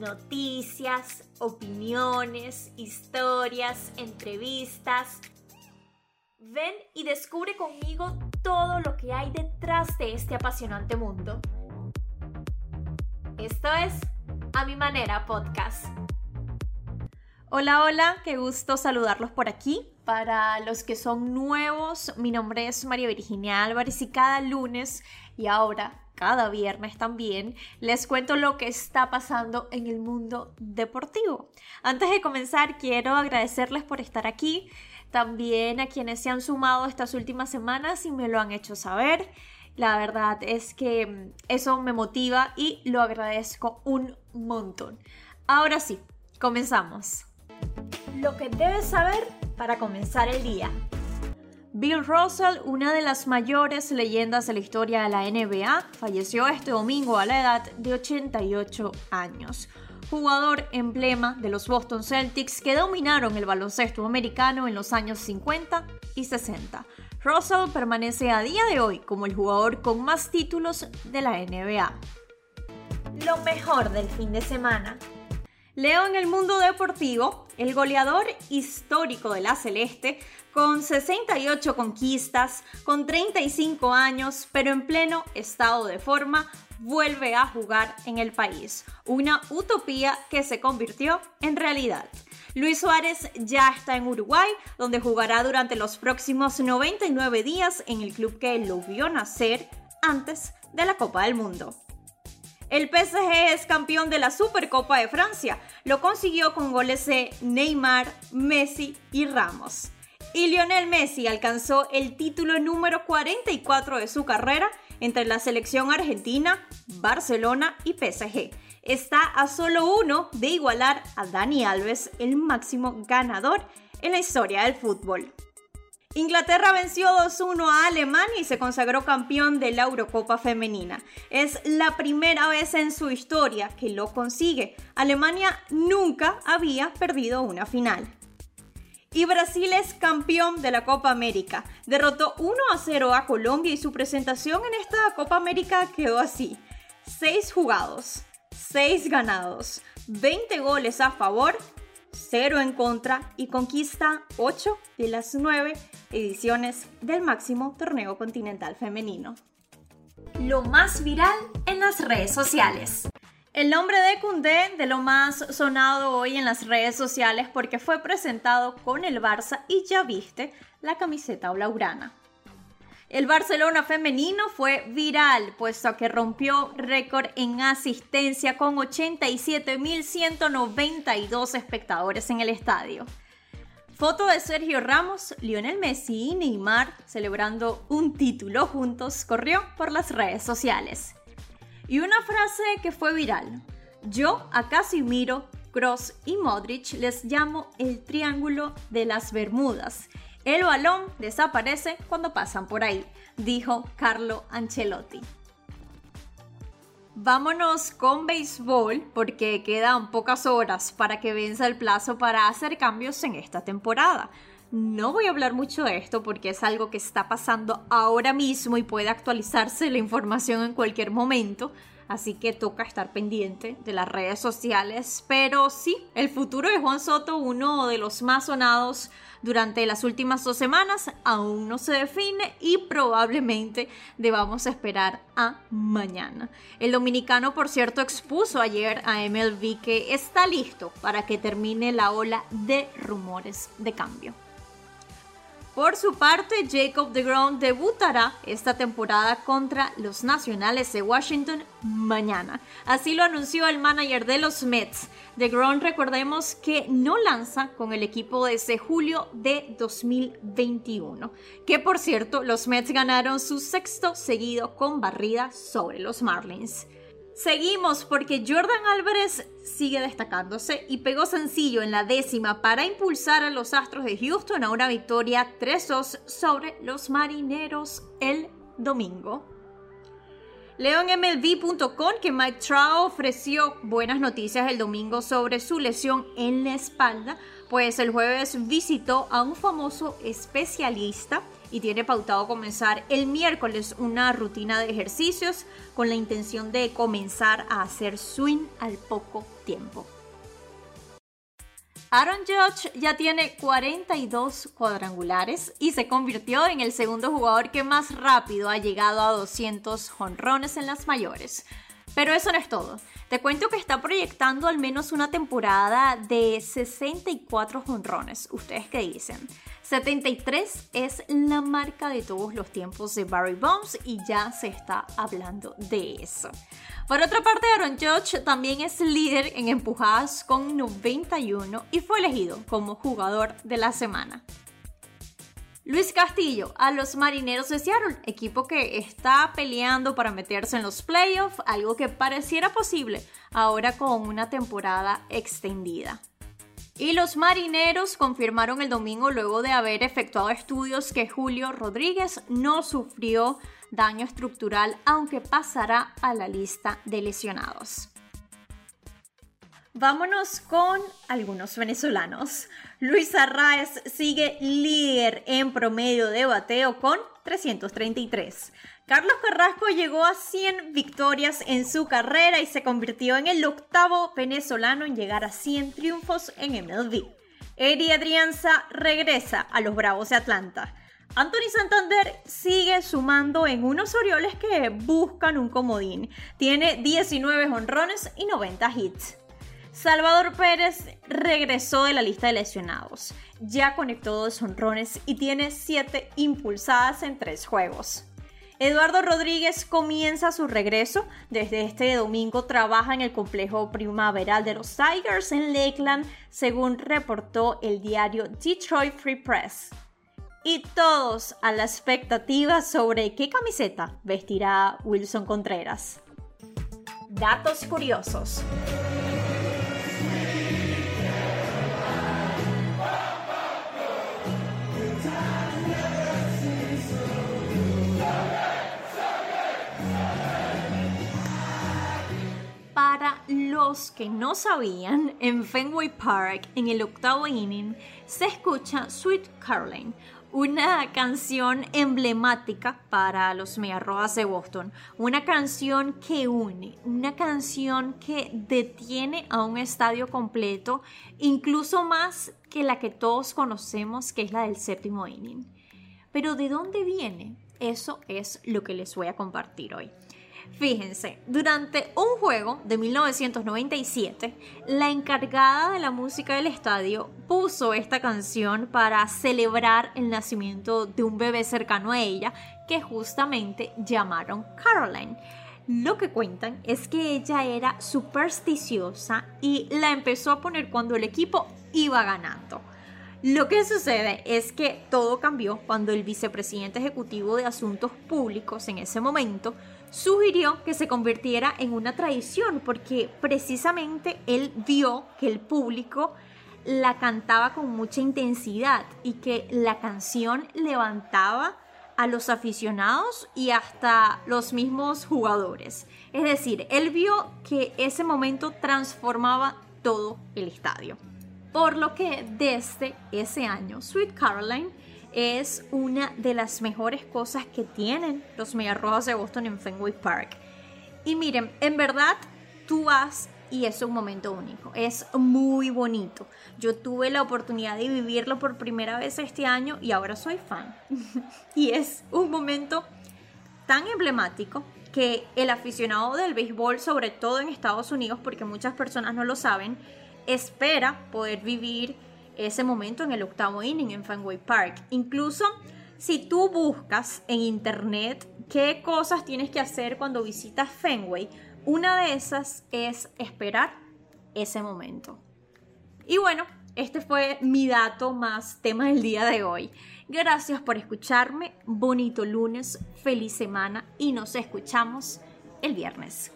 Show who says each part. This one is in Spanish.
Speaker 1: noticias, opiniones, historias, entrevistas. Ven y descubre conmigo todo lo que hay detrás de este apasionante mundo. Esto es A Mi Manera Podcast. Hola, hola, qué gusto saludarlos por aquí. Para los que son nuevos, mi nombre es María Virginia Álvarez y cada lunes y ahora cada viernes también les cuento lo que está pasando en el mundo deportivo. Antes de comenzar, quiero agradecerles por estar aquí, también a quienes se han sumado estas últimas semanas y me lo han hecho saber. La verdad es que eso me motiva y lo agradezco un montón. Ahora sí, comenzamos. Lo que debes saber para comenzar el día. Bill Russell, una de las mayores leyendas de la historia de la NBA, falleció este domingo a la edad de 88 años. Jugador emblema de los Boston Celtics que dominaron el baloncesto americano en los años 50 y 60. Russell permanece a día de hoy como el jugador con más títulos de la NBA. Lo mejor del fin de semana. Leo en el mundo deportivo, el goleador histórico de la Celeste, con 68 conquistas, con 35 años, pero en pleno estado de forma, vuelve a jugar en el país. Una utopía que se convirtió en realidad. Luis Suárez ya está en Uruguay, donde jugará durante los próximos 99 días en el club que lo vio nacer antes de la Copa del Mundo. El PSG es campeón de la Supercopa de Francia. Lo consiguió con goles de Neymar, Messi y Ramos. Y Lionel Messi alcanzó el título número 44 de su carrera entre la selección argentina, Barcelona y PSG. Está a solo uno de igualar a Dani Alves, el máximo ganador en la historia del fútbol. Inglaterra venció 2-1 a Alemania y se consagró campeón de la Eurocopa femenina. Es la primera vez en su historia que lo consigue. Alemania nunca había perdido una final. Y Brasil es campeón de la Copa América. Derrotó 1 0 a Colombia y su presentación en esta Copa América quedó así. 6 jugados, 6 ganados, 20 goles a favor 0 en contra y conquista 8 de las 9 ediciones del máximo torneo continental femenino. Lo más viral en las redes sociales. El nombre de Koundé de lo más sonado hoy en las redes sociales porque fue presentado con el Barça y ya viste la camiseta blaugrana. El Barcelona femenino fue viral, puesto que rompió récord en asistencia con 87.192 espectadores en el estadio. Foto de Sergio Ramos, Lionel Messi y Neymar celebrando un título juntos corrió por las redes sociales. Y una frase que fue viral. Yo a Casimiro, Cross y Modric les llamo el triángulo de las Bermudas el balón desaparece cuando pasan por ahí, dijo Carlo Ancelotti. Vámonos con béisbol porque quedan pocas horas para que venza el plazo para hacer cambios en esta temporada. No voy a hablar mucho de esto porque es algo que está pasando ahora mismo y puede actualizarse la información en cualquier momento, así que toca estar pendiente de las redes sociales. Pero sí, el futuro de Juan Soto, uno de los más sonados durante las últimas dos semanas aún no se define y probablemente debamos esperar a mañana. El dominicano, por cierto, expuso ayer a MLB que está listo para que termine la ola de rumores de cambio. Por su parte, Jacob DeGrom debutará esta temporada contra los Nacionales de Washington mañana. Así lo anunció el manager de los Mets. DeGrom, recordemos que no lanza con el equipo desde julio de 2021. Que por cierto, los Mets ganaron su sexto seguido con barrida sobre los Marlins. Seguimos porque Jordan Álvarez sigue destacándose y pegó sencillo en la décima para impulsar a los Astros de Houston a una victoria 3-2 sobre los Marineros el domingo. Leo en que Mike Trout ofreció buenas noticias el domingo sobre su lesión en la espalda, pues el jueves visitó a un famoso especialista y tiene pautado comenzar el miércoles una rutina de ejercicios con la intención de comenzar a hacer swing al poco tiempo. Aaron Judge ya tiene 42 cuadrangulares y se convirtió en el segundo jugador que más rápido ha llegado a 200 jonrones en las mayores. Pero eso no es todo. Te cuento que está proyectando al menos una temporada de 64 jonrones. ¿Ustedes qué dicen? 73 es la marca de todos los tiempos de Barry Bonds y ya se está hablando de eso. Por otra parte, Aaron Judge también es líder en empujadas con 91 y fue elegido como jugador de la semana. Luis Castillo a los Marineros de Seattle, equipo que está peleando para meterse en los playoffs, algo que pareciera posible ahora con una temporada extendida. Y los marineros confirmaron el domingo luego de haber efectuado estudios que Julio Rodríguez no sufrió daño estructural, aunque pasará a la lista de lesionados. Vámonos con algunos venezolanos. Luis Arraez sigue líder en promedio de bateo con 333. Carlos Carrasco llegó a 100 victorias en su carrera y se convirtió en el octavo venezolano en llegar a 100 triunfos en MLB. Eddie Adrianza regresa a los Bravos de Atlanta. Anthony Santander sigue sumando en unos Orioles que buscan un comodín. Tiene 19 honrones y 90 hits. Salvador Pérez regresó de la lista de lesionados. Ya conectó dos honrones y tiene 7 impulsadas en 3 juegos. Eduardo Rodríguez comienza su regreso. Desde este domingo trabaja en el complejo primaveral de los Tigers en Lakeland, según reportó el diario Detroit Free Press. Y todos a la expectativa sobre qué camiseta vestirá Wilson Contreras. Datos curiosos. Que no sabían, en Fenway Park, en el octavo inning, se escucha Sweet Caroline, una canción emblemática para los Mediarrojas de Boston, una canción que une, una canción que detiene a un estadio completo, incluso más que la que todos conocemos, que es la del séptimo inning. Pero ¿de dónde viene? Eso es lo que les voy a compartir hoy. Fíjense, durante un juego de 1997, la encargada de la música del estadio puso esta canción para celebrar el nacimiento de un bebé cercano a ella que justamente llamaron Caroline. Lo que cuentan es que ella era supersticiosa y la empezó a poner cuando el equipo iba ganando. Lo que sucede es que todo cambió cuando el vicepresidente ejecutivo de Asuntos Públicos en ese momento sugirió que se convirtiera en una tradición porque precisamente él vio que el público la cantaba con mucha intensidad y que la canción levantaba a los aficionados y hasta los mismos jugadores. Es decir, él vio que ese momento transformaba todo el estadio. Por lo que desde ese año, Sweet Caroline es una de las mejores cosas que tienen los Mediarrojas de Boston en Fenway Park. Y miren, en verdad tú vas y es un momento único, es muy bonito. Yo tuve la oportunidad de vivirlo por primera vez este año y ahora soy fan. y es un momento tan emblemático que el aficionado del béisbol, sobre todo en Estados Unidos, porque muchas personas no lo saben, espera poder vivir ese momento en el octavo inning en Fenway Park. Incluso si tú buscas en internet qué cosas tienes que hacer cuando visitas Fenway, una de esas es esperar ese momento. Y bueno, este fue mi dato más tema del día de hoy. Gracias por escucharme, bonito lunes, feliz semana y nos escuchamos el viernes.